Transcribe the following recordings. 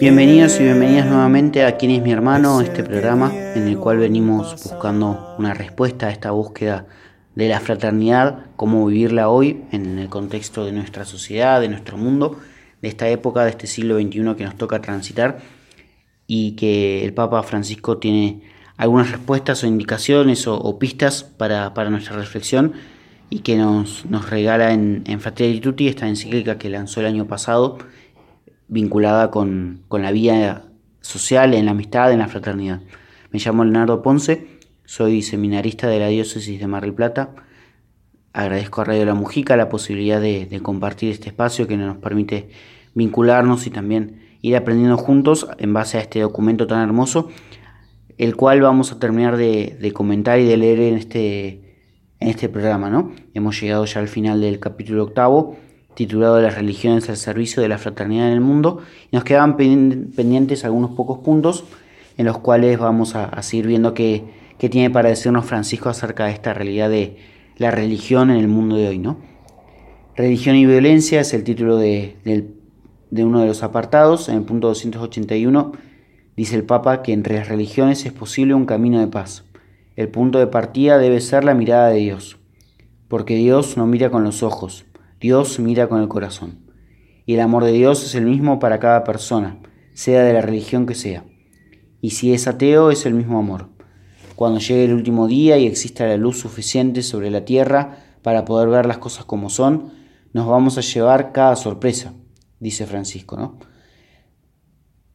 Bienvenidos y bienvenidas nuevamente a Quién es mi hermano, este programa en el cual venimos buscando una respuesta a esta búsqueda de la fraternidad, cómo vivirla hoy en el contexto de nuestra sociedad, de nuestro mundo, de esta época, de este siglo XXI que nos toca transitar y que el Papa Francisco tiene algunas respuestas o indicaciones o, pistas para, nuestra reflexión y que nos, nos regala en, en Fratelli Tutti, esta encíclica que lanzó el año pasado vinculada con, la vida social, en la amistad, en la fraternidad. Me llamo Leonardo Ponce, soy seminarista de la diócesis de Mar del Plata. Agradezco a Radio La Mujica la posibilidad de, compartir este espacio que nos permite vincularnos y también ir aprendiendo juntos en base a este documento tan hermoso, el cual vamos a terminar de, de comentar y de leer en este, en este programa. ¿no? Hemos llegado ya al final del capítulo octavo titulado Las religiones al servicio de la fraternidad en el mundo. Y nos quedaban pendientes algunos pocos puntos en los cuales vamos a, seguir viendo qué, tiene para decirnos Francisco acerca de esta realidad de la religión en el mundo de hoy. ¿no? Religión y violencia es el título de, de uno de los apartados. En el punto 281 dice el Papa que entre las religiones es posible un camino de paz. El punto de partida debe ser la mirada de Dios, porque Dios no mira con los ojos, Dios mira con el corazón. Y el amor de Dios es el mismo para cada persona, sea de la religión que sea. Y si es ateo, es el mismo amor. Cuando llegue el último día y exista la luz suficiente sobre la tierra para poder ver las cosas como son, nos vamos a llevar cada sorpresa, dice Francisco, ¿no?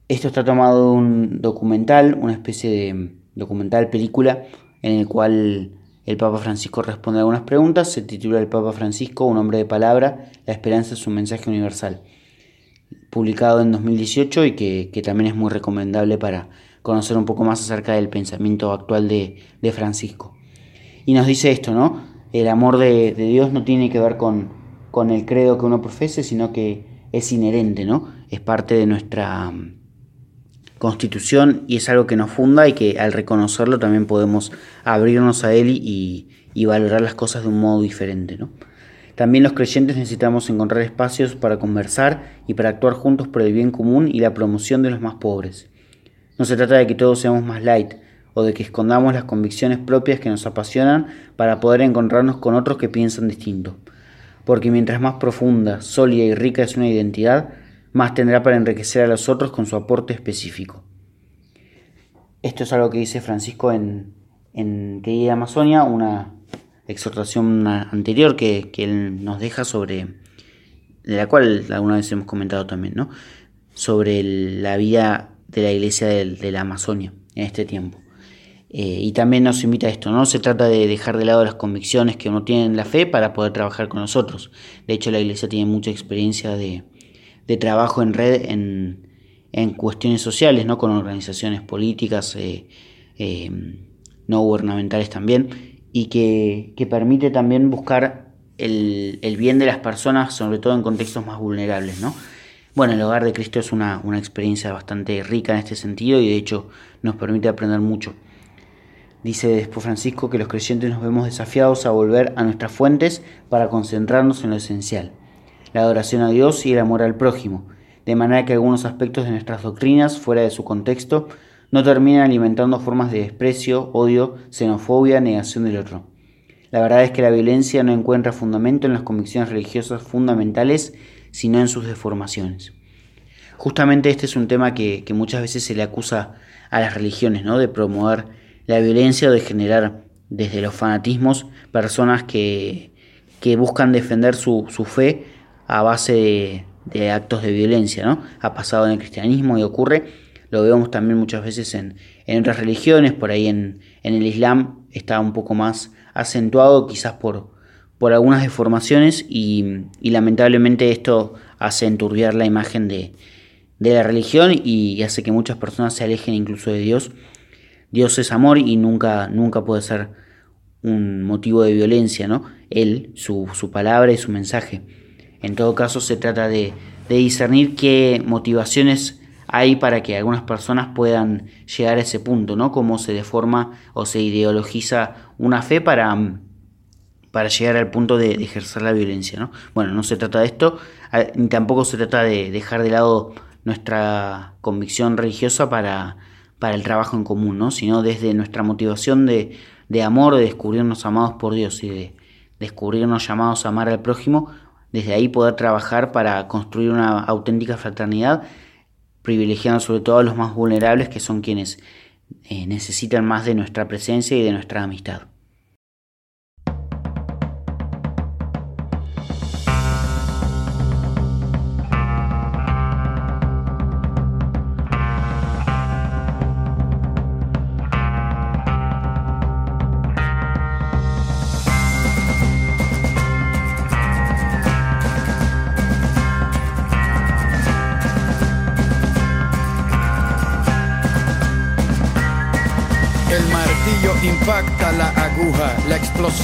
Esto está tomado de un documental, una especie de documental película, en el cual el Papa Francisco responde a algunas preguntas. Se titula El Papa Francisco, un hombre de palabra, la esperanza es un mensaje universal. Publicado en 2018 y que, también es muy recomendable para conocer un poco más acerca del pensamiento actual de, Francisco. Y nos dice esto, ¿no? El amor de, Dios no tiene que ver con, con el credo que uno profese, sino que es inherente, ¿no? Es parte de nuestra constitución y es algo que nos funda y que al reconocerlo también podemos abrirnos a él y, valorar las cosas de un modo diferente. ¿no? También los creyentes necesitamos encontrar espacios para conversar y para actuar juntos por el bien común y la promoción de los más pobres. No se trata de que todos seamos más light o de que escondamos las convicciones propias que nos apasionan para poder encontrarnos con otros que piensan distinto. Porque mientras más profunda, sólida y rica es una identidad, más tendrá para enriquecer a los otros con su aporte específico. Esto es algo que dice Francisco en, en Querida Amazonia, una exhortación anterior que, él nos deja sobre, de la cual alguna vez hemos comentado también, ¿no? sobre la vida de la iglesia de, la Amazonia en este tiempo. Eh, y también nos invita a esto, no se trata de dejar de lado las convicciones que uno tiene en la fe para poder trabajar con nosotros. De hecho, la iglesia tiene mucha experiencia de, de trabajo en red en, en cuestiones sociales, ¿no? con organizaciones políticas, eh, eh, no gubernamentales también, y que, permite también buscar el, bien de las personas, sobre todo en contextos más vulnerables. ¿no? Bueno, el hogar de Cristo es una, una experiencia bastante rica en este sentido y de hecho nos permite aprender mucho. Dice después Francisco que los creyentes nos vemos desafiados a volver a nuestras fuentes para concentrarnos en lo esencial la adoración a Dios y el amor al prójimo, de manera que algunos aspectos de nuestras doctrinas, fuera de su contexto, no terminan alimentando formas de desprecio, odio, xenofobia, negación del otro. La verdad es que la violencia no encuentra fundamento en las convicciones religiosas fundamentales, sino en sus deformaciones. Justamente este es un tema que, muchas veces se le acusa a las religiones, ¿no? de promover la violencia o de generar desde los fanatismos personas que, que buscan defender su, su fe a base de, actos de violencia, ¿no? Ha pasado en el cristianismo y ocurre, lo vemos también muchas veces en, otras religiones, por ahí en, el Islam está un poco más acentuado, quizás por, algunas deformaciones y, lamentablemente esto hace enturbiar la imagen de, la religión y hace que muchas personas se alejen incluso de Dios. Dios es amor y nunca, nunca puede ser un motivo de violencia, ¿no? Él, su palabra y su mensaje. En todo caso, se trata de, discernir qué motivaciones hay para que algunas personas puedan llegar a ese punto, ¿no? Cómo se deforma o se ideologiza una fe para, para llegar al punto de, ejercer la violencia, ¿no? Bueno, no se trata de esto, ni tampoco se trata de dejar de lado nuestra convicción religiosa para, para el trabajo en común, ¿no? sino desde nuestra motivación de, de amor, de descubrirnos amados por Dios y de descubrirnos llamados a amar al prójimo, desde ahí poder trabajar para construir una auténtica fraternidad, privilegiando sobre todo a los más vulnerables, que son quienes eh, necesitan más de nuestra presencia y de nuestra amistad.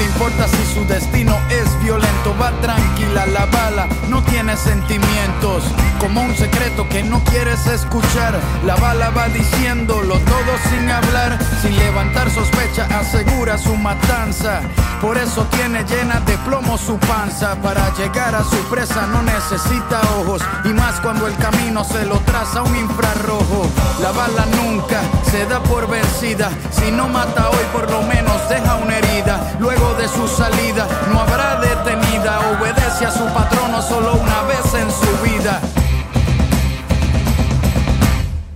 le importa si su destino es violento, va tranquila la bala, no tiene sentimientos, como un secreto que no quieres escuchar. La bala va diciéndolo todo sin hablar, sin levantar sospecha, asegura su matanza. Por eso tiene llena de plomo su panza. Para llegar a su presa no necesita ojos, y más cuando el camino se lo traza un infrarrojo. La bala nunca se da por vencida, si no mata hoy por lo menos deja una herida. Luego de su salida no habrá detenida, obedece a su patrono solo una vez en su vida.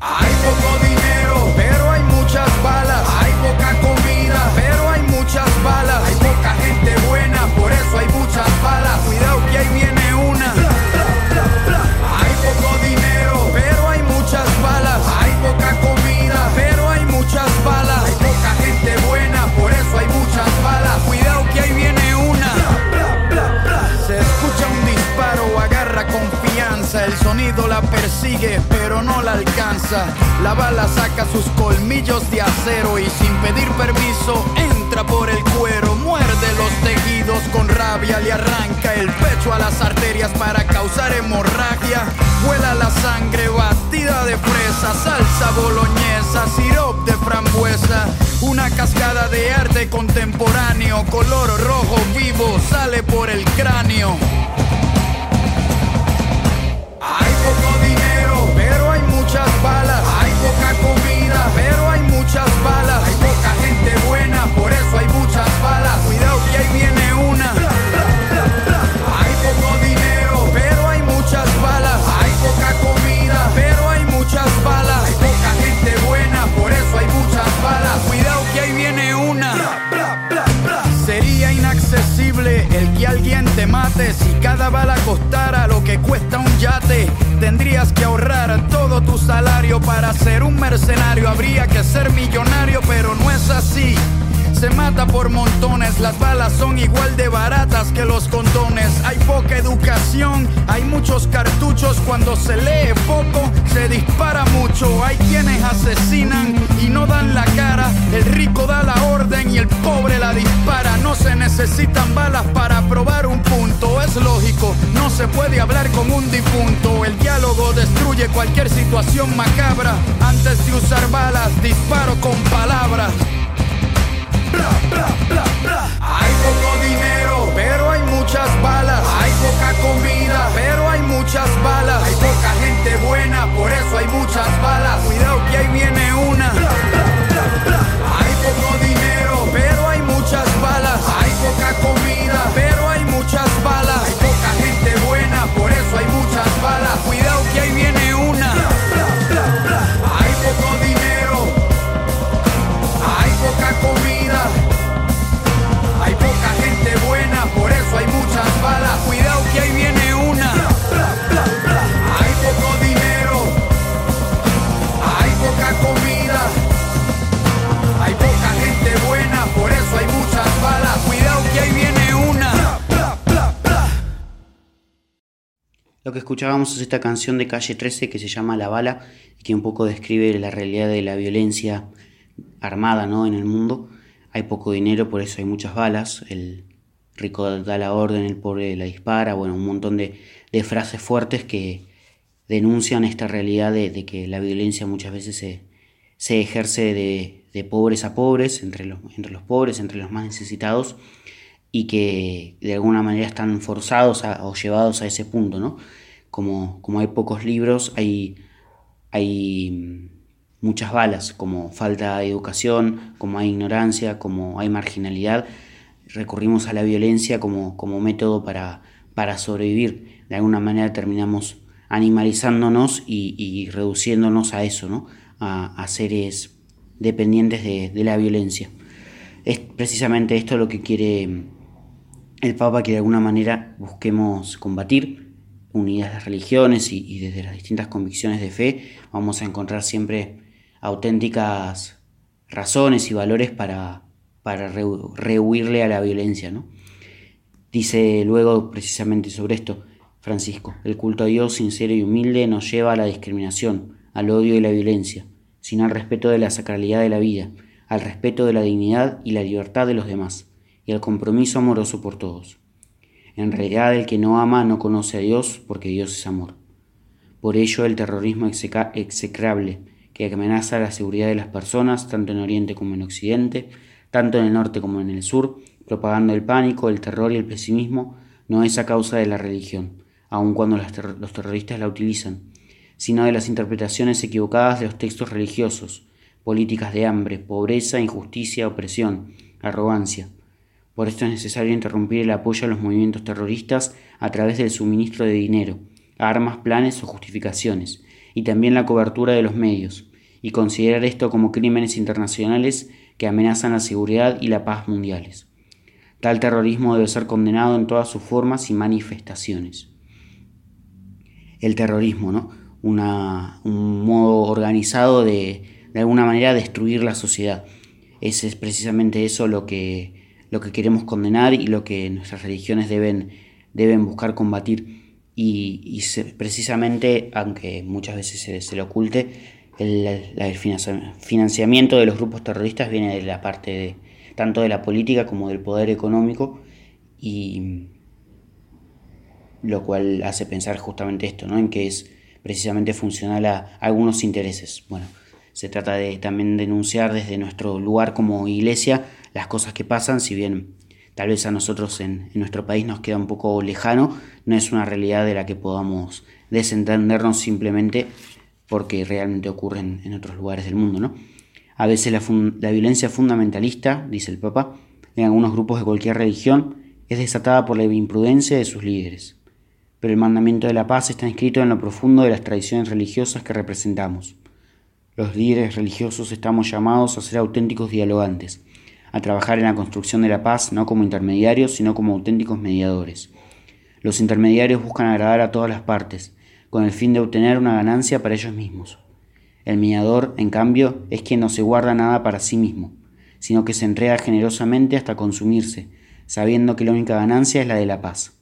Hay poco dinero, bala costara lo que cuesta un yate. Tendrías que ahorrar todo tu salario para ser un mercenario. Habría que ser millonario, pero no es así. Se mata por montones, las balas son igual de baratas que los condones. Hay poca educación, hay muchos cartuchos. Cuando se lee poco, se dispara mucho. Hay quienes asesinan y no dan la cara. El rico da la orden y el pobre la dispara. No se necesitan se puede hablar con un difunto. El diálogo destruye cualquier situación macabra. Antes de usar balas, disparo con palabras. Hay poco dinero, pero hay muchas balas. Hay poca comida, pero hay muchas balas. Hay poca gente buena, por eso hay muchas balas. Cuidado que ahí viene una. Lo que escuchábamos es esta canción de Calle 13 que se llama La Bala, que un poco describe la realidad de la violencia armada ¿no? en el mundo. Hay poco dinero, por eso hay muchas balas. El, rico da la orden, el pobre la dispara, bueno, un montón de, frases fuertes que denuncian esta realidad de, que la violencia muchas veces se, ejerce de, pobres a pobres, entre los, entre los pobres, entre los más necesitados, y que de alguna manera están forzados o llevados a ese punto, ¿no? Como, como hay pocos libros, hay, hay muchas balas, como falta de educación, como hay ignorancia, como hay marginalidad, recurrimos a la violencia como, como método para, para sobrevivir. De alguna manera terminamos animalizándonos y, reduciéndonos a eso, ¿no? a, seres dependientes de, la violencia. Es precisamente esto lo que quiere el Papa, que de alguna manera busquemos combatir, unidas las religiones y, desde las distintas convicciones de fe, vamos a encontrar siempre auténticas razones y valores para, para rehuirle a la violencia. ¿no? Dice luego precisamente sobre esto Francisco, el culto a Dios sincero y humilde nos lleva a la discriminación, al odio y la violencia, sino al respeto de la sacralidad de la vida, al respeto de la dignidad y la libertad de los demás, y al compromiso amoroso por todos. En realidad el que no ama no conoce a Dios porque Dios es amor. Por ello el terrorismo execrable, que amenaza la seguridad de las personas, tanto en Oriente como en Occidente, tanto en el norte como en el sur, propagando el pánico, el terror y el pesimismo, no es a causa de la religión, aun cuando los terroristas la utilizan, sino de las interpretaciones equivocadas de los textos religiosos, políticas de hambre, pobreza, injusticia, opresión, arrogancia. Por esto es necesario interrumpir el apoyo a los movimientos terroristas a través del suministro de dinero, armas, planes o justificaciones, y también la cobertura de los medios, y considerar esto como crímenes internacionales que amenazan la seguridad y la paz mundiales. Tal terrorismo debe ser condenado en todas sus formas y manifestaciones. El terrorismo, ¿no? un modo organizado de, de alguna manera, destruir la sociedad. Ese es precisamente eso lo que, lo que queremos condenar y lo que nuestras religiones deben, deben buscar combatir y, precisamente, aunque muchas veces se, se le oculte, el, financiamiento de los grupos terroristas viene de la parte de tanto de la política como del poder económico y lo cual hace pensar justamente esto, ¿no? En que es precisamente funcional a, algunos intereses. Bueno, se trata de también denunciar desde nuestro lugar como iglesia las cosas que pasan, si bien tal vez a nosotros en, nuestro país nos queda un poco lejano, no es una realidad de la que podamos desentendernos simplemente porque realmente ocurre en, otros lugares del mundo. ¿no? A veces la, la violencia fundamentalista, dice el Papa, en algunos grupos de cualquier religión, es desatada por la imprudencia de sus líderes. Pero el mandamiento de la paz está inscrito en lo profundo de las tradiciones religiosas que representamos. Los líderes religiosos estamos llamados a ser auténticos dialogantes, a trabajar en la construcción de la paz no como intermediarios, sino como auténticos mediadores. Los intermediarios buscan agradar a todas las partes, con el fin de obtener una ganancia para ellos mismos. El mediador, en cambio, es quien no se guarda nada para sí mismo, sino que se entrega generosamente hasta consumirse, sabiendo que la única ganancia es la de la paz.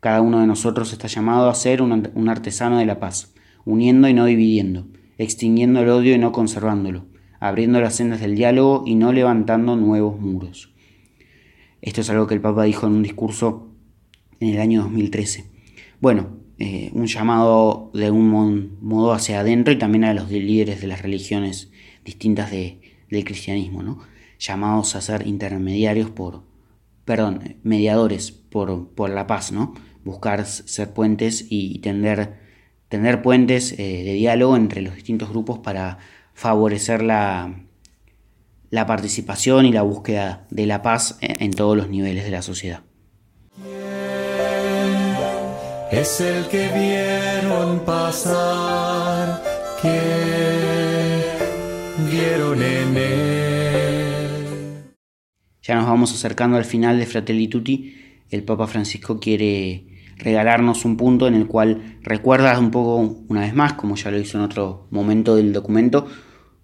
Cada uno de nosotros está llamado a ser un, artesano de la paz, uniendo y no dividiendo, extinguiendo el odio y no conservándolo, abriendo las sendas del diálogo y no levantando nuevos muros. Esto es algo que el Papa dijo en un discurso en el año 2013. Bueno, eh, un llamado de algún modo hacia adentro y también a los líderes de las religiones distintas de, del cristianismo, ¿no? llamados a ser intermediarios por, perdón, mediadores por, por la paz, ¿no? buscar ser puentes y tender, tender puentes eh, de diálogo entre los distintos grupos para favorecer la, la participación y la búsqueda de la paz en todos los niveles de la sociedad. Es el que vieron pasar, que vieron en él. Ya nos vamos acercando al final de Fratelli Tutti. El Papa Francisco quiere regalarnos un punto en el cual recuerda un poco, una vez más, como ya lo hizo en otro momento del documento,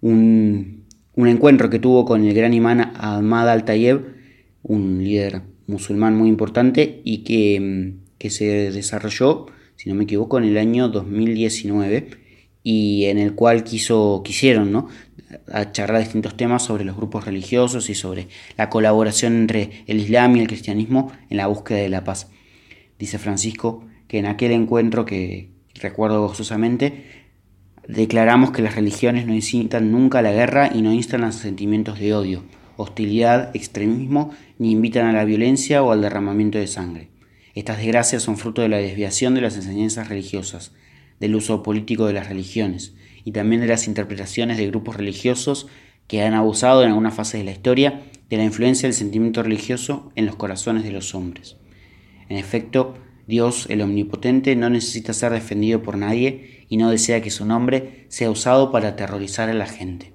un, encuentro que tuvo con el gran imán Ahmad al-Tayeb, un líder musulmán muy importante y que, se desarrolló, si no me equivoco, en el año 2019 y en el cual quiso, quisieron ¿no? charlar distintos temas sobre los grupos religiosos y sobre la colaboración entre el Islam y el cristianismo en la búsqueda de la paz. Dice Francisco que en aquel encuentro que recuerdo gozosamente, declaramos que las religiones no incitan nunca a la guerra y no instan a sentimientos de odio, hostilidad, extremismo, ni invitan a la violencia o al derramamiento de sangre. Estas desgracias son fruto de la desviación de las enseñanzas religiosas, del uso político de las religiones y también de las interpretaciones de grupos religiosos que han abusado en alguna fase de la historia de la influencia del sentimiento religioso en los corazones de los hombres. En efecto, Dios, el Omnipotente, no necesita ser defendido por nadie y no desea que su nombre sea usado para aterrorizar a la gente.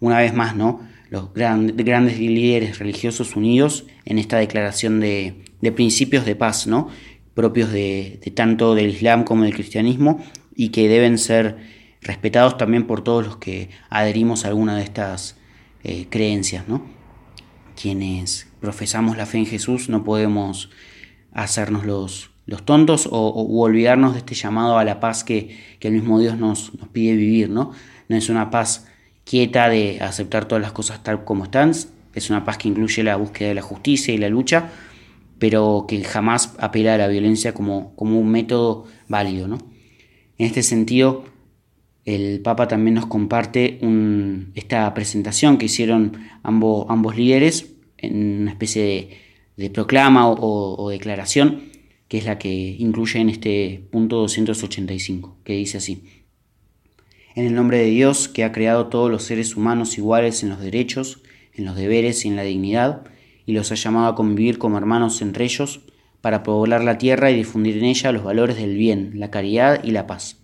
Una vez más, ¿no? Los grandes líderes religiosos unidos en esta declaración de, principios de paz, ¿no? propios de, tanto del Islam como del cristianismo y que deben ser respetados también por todos los que adherimos a alguna de estas eh, creencias. ¿no? Quienes profesamos la fe en Jesús no podemos hacernos los, los tontos o, olvidarnos de este llamado a la paz que, el mismo Dios nos, nos, pide vivir. ¿no? no es una paz quieta de aceptar todas las cosas tal como están, es una paz que incluye la búsqueda de la justicia y la lucha, pero que jamás apela a la violencia como, como un método válido. ¿no? En este sentido, el Papa también nos comparte esta presentación que hicieron ambos, ambos líderes en una especie de, proclama o, declaración, que es la que incluye en este punto 285, que dice así. En el nombre de Dios, que ha creado todos los seres humanos iguales en los derechos, en los deberes y en la dignidad, y los ha llamado a convivir como hermanos entre ellos, para poblar la tierra y difundir en ella los valores del bien, la caridad y la paz.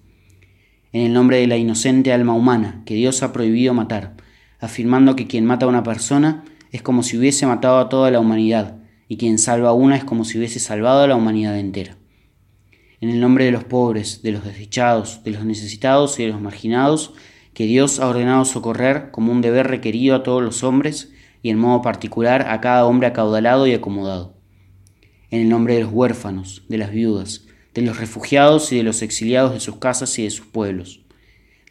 En el nombre de la inocente alma humana, que Dios ha prohibido matar, afirmando que quien mata a una persona es como si hubiese matado a toda la humanidad, y quien salva a una es como si hubiese salvado a la humanidad entera. En el nombre de los pobres, de los desdichados, de los necesitados y de los marginados, que Dios ha ordenado socorrer como un deber requerido a todos los hombres, y en modo particular a cada hombre acaudalado y acomodado. En el nombre de los huérfanos, de las viudas, de los refugiados y de los exiliados de sus casas y de sus pueblos,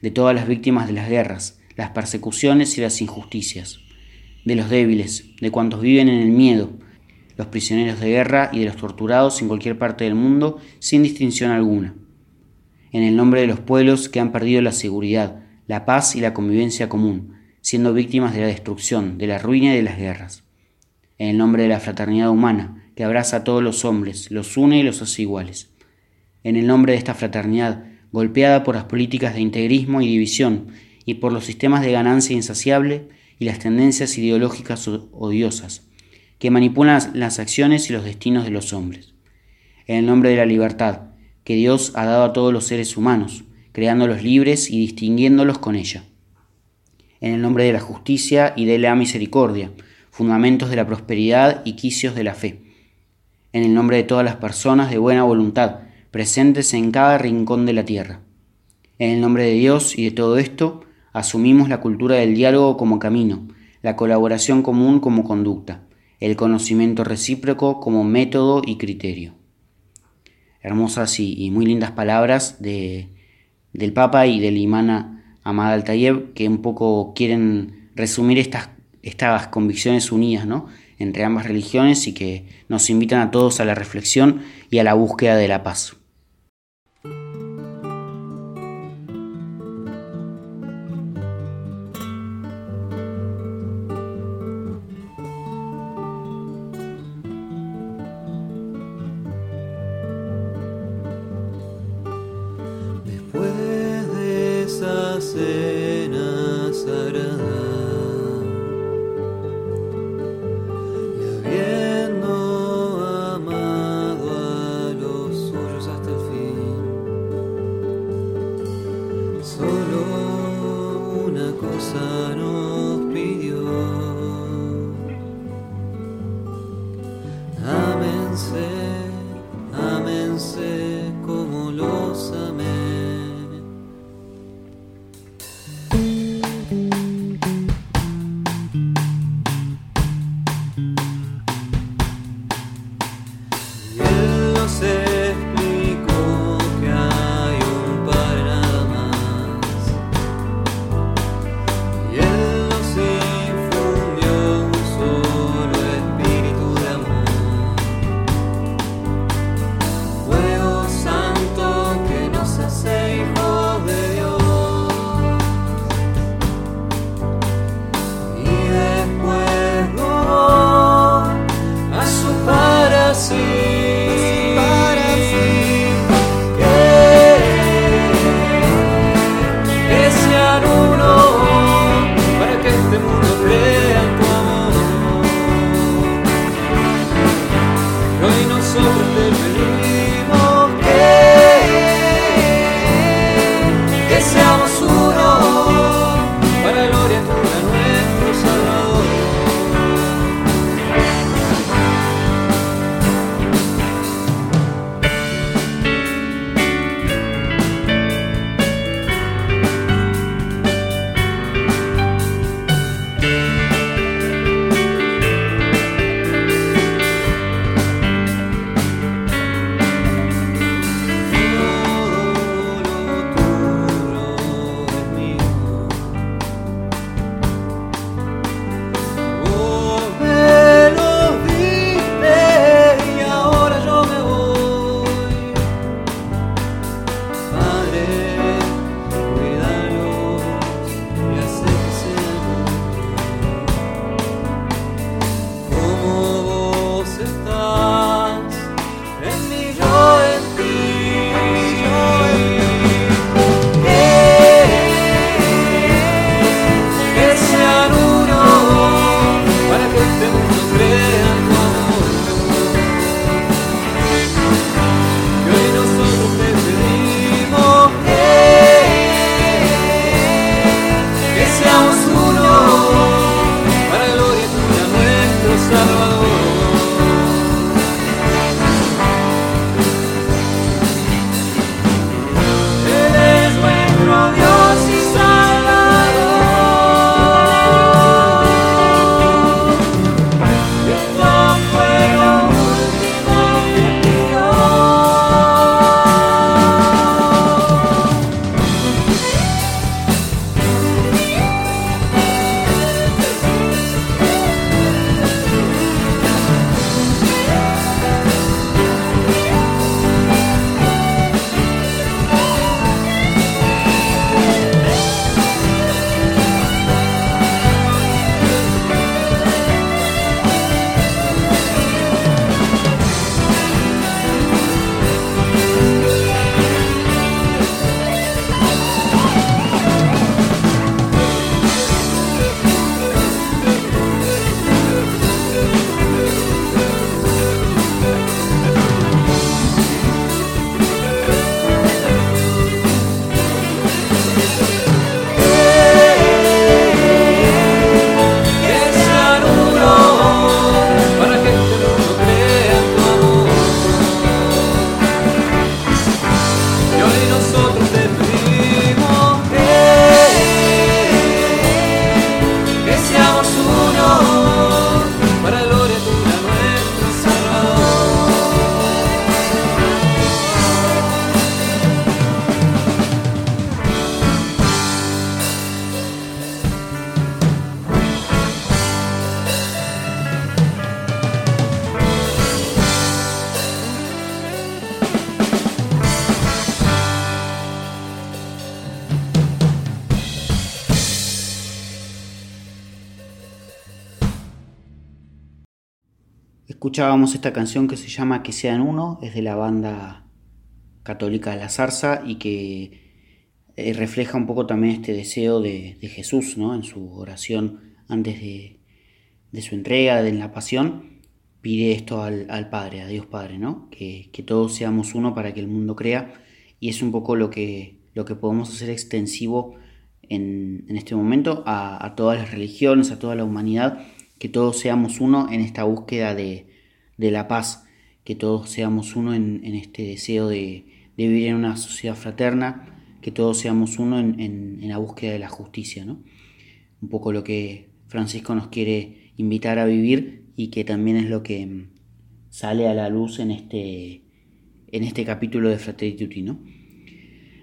de todas las víctimas de las guerras, las persecuciones y las injusticias, de los débiles, de cuantos viven en el miedo, los prisioneros de guerra y de los torturados en cualquier parte del mundo sin distinción alguna. En el nombre de los pueblos que han perdido la seguridad, la paz y la convivencia común, siendo víctimas de la destrucción, de la ruina y de las guerras. En el nombre de la fraternidad humana, que abraza a todos los hombres, los une y los hace iguales. En el nombre de esta fraternidad, golpeada por las políticas de integrismo y división, y por los sistemas de ganancia insaciable y las tendencias ideológicas odiosas, que manipulan las acciones y los destinos de los hombres. En el nombre de la libertad, que Dios ha dado a todos los seres humanos, creándolos libres y distinguiéndolos con ella en el nombre de la justicia y de la misericordia, fundamentos de la prosperidad y quicios de la fe, en el nombre de todas las personas de buena voluntad, presentes en cada rincón de la tierra. En el nombre de Dios y de todo esto, asumimos la cultura del diálogo como camino, la colaboración común como conducta, el conocimiento recíproco como método y criterio. Hermosas y, muy lindas palabras de, del Papa y del imán Amada Altayev, que un poco quieren resumir estas, estas convicciones unidas ¿no? entre ambas religiones y que nos invitan a todos a la reflexión y a la búsqueda de la paz. sunset. Escuchábamos esta canción que se llama Que sean uno, es de la banda católica de la Zarza y que eh, refleja un poco también este deseo de, Jesús ¿no? en su oración antes de, su entrega, de la pasión, pide esto al, Padre, a Dios Padre, ¿no? que, todos seamos uno para que el mundo crea y es un poco lo que, lo que podemos hacer extensivo en, este momento a todas las religiones, a toda la humanidad, que todos seamos uno en esta búsqueda de, de la paz, que todos seamos uno en, este deseo de, vivir en una sociedad fraterna, que todos seamos uno en, la búsqueda de la justicia, ¿no? Un poco lo que Francisco nos quiere invitar a vivir y que también es lo que mm, sale a la luz en este, en este capítulo de Fratelli ¿no?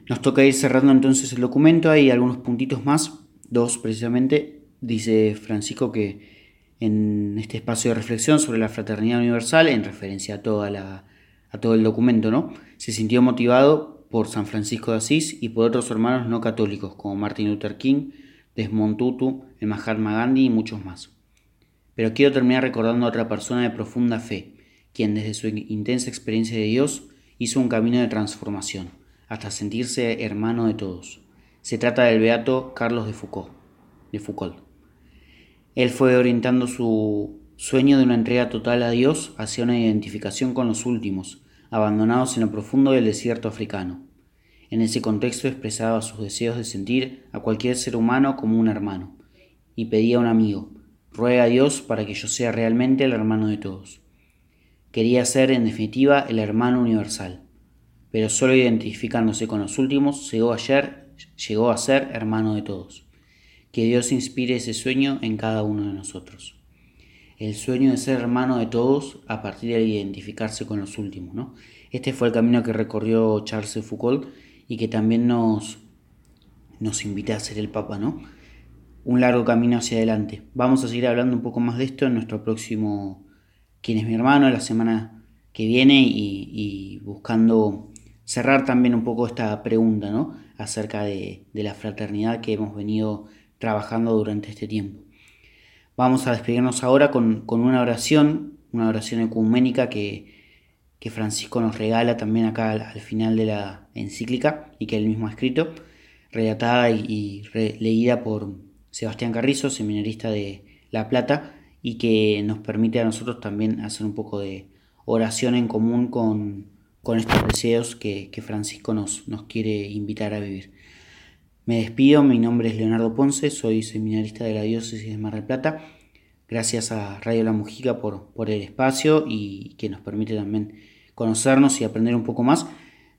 Nos toca ir cerrando entonces el documento, hay algunos puntitos más, dos precisamente. Dice Francisco que en este espacio de reflexión sobre la fraternidad universal, en referencia a, todo el documento, ¿no? Se sintió motivado por San Francisco de Asís y por otros hermanos no católicos, como Martin Luther King, Desmond Tutu, el Mahatma Gandhi y muchos más. Pero quiero terminar recordando a otra persona de profunda fe, quien desde su intensa experiencia de Dios hizo un camino de transformación, hasta sentirse hermano de todos. Se trata del beato Carlos. De Foucault. Él fue orientando su sueño de una entrega total a Dios hacia una identificación con los últimos, abandonados en lo profundo del desierto africano. En ese contexto expresaba sus deseos de sentir a cualquier ser humano como un hermano, y pedía a un amigo, ruega a Dios para que yo sea realmente el hermano de todos. Quería ser, en definitiva, el hermano universal, pero solo identificándose con los últimos llegó, ayer, llegó a ser hermano de todos que Dios inspire ese sueño en cada uno de nosotros. El sueño de ser hermano de todos a partir de identificarse con los últimos. ¿no? Este fue el camino que recorrió Charles Foucault y que también nos, nos invita a ser el Papa, ¿no? Un largo camino hacia adelante. Vamos a seguir hablando un poco más de esto en nuestro próximo ¿Quién es mi hermano? la semana que viene y, buscando cerrar también un poco esta pregunta, ¿no? Acerca de la fraternidad que hemos venido trabajando durante este tiempo. Vamos a despedirnos ahora con, una oración, una oración ecuménica que, Francisco nos regala también acá al, final de la encíclica y que él mismo ha escrito, relatada y, leída por Sebastián Carrizo, seminarista de La Plata, y que nos permite a nosotros también hacer un poco de oración en común con, estos deseos que, Francisco nos, nos quiere invitar a vivir. Me despido, mi nombre es Leonardo Ponce, soy seminarista de la diócesis de Mar del Plata. Gracias a Radio La Mujica por, por el espacio y que nos permite también conocernos y aprender un poco más.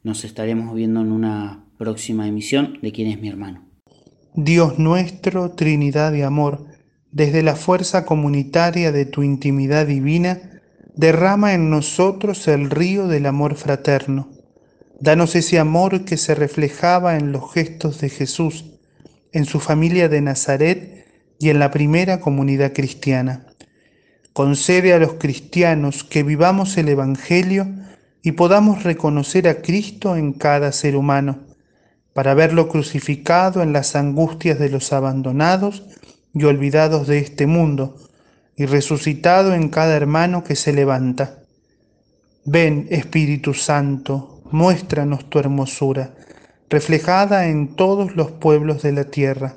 Nos estaremos viendo en una próxima emisión de Quién es mi hermano. Dios nuestro, Trinidad de amor, desde la fuerza comunitaria de tu intimidad divina, derrama en nosotros el río del amor fraterno Danos ese amor que se reflejaba en los gestos de Jesús, en su familia de Nazaret y en la primera comunidad cristiana. Concede a los cristianos que vivamos el Evangelio y podamos reconocer a Cristo en cada ser humano, para verlo crucificado en las angustias de los abandonados y olvidados de este mundo, y resucitado en cada hermano que se levanta. Ven, Espíritu Santo, muéstranos tu hermosura, reflejada en todos los pueblos de la tierra,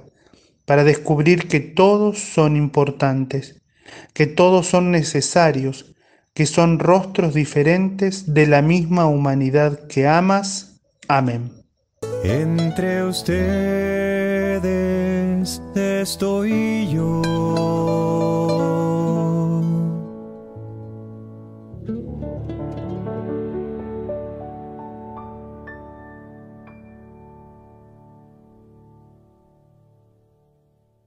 para descubrir que todos son importantes, que todos son necesarios, que son rostros diferentes de la misma humanidad que amas. Amén. Entre ustedes estoy yo.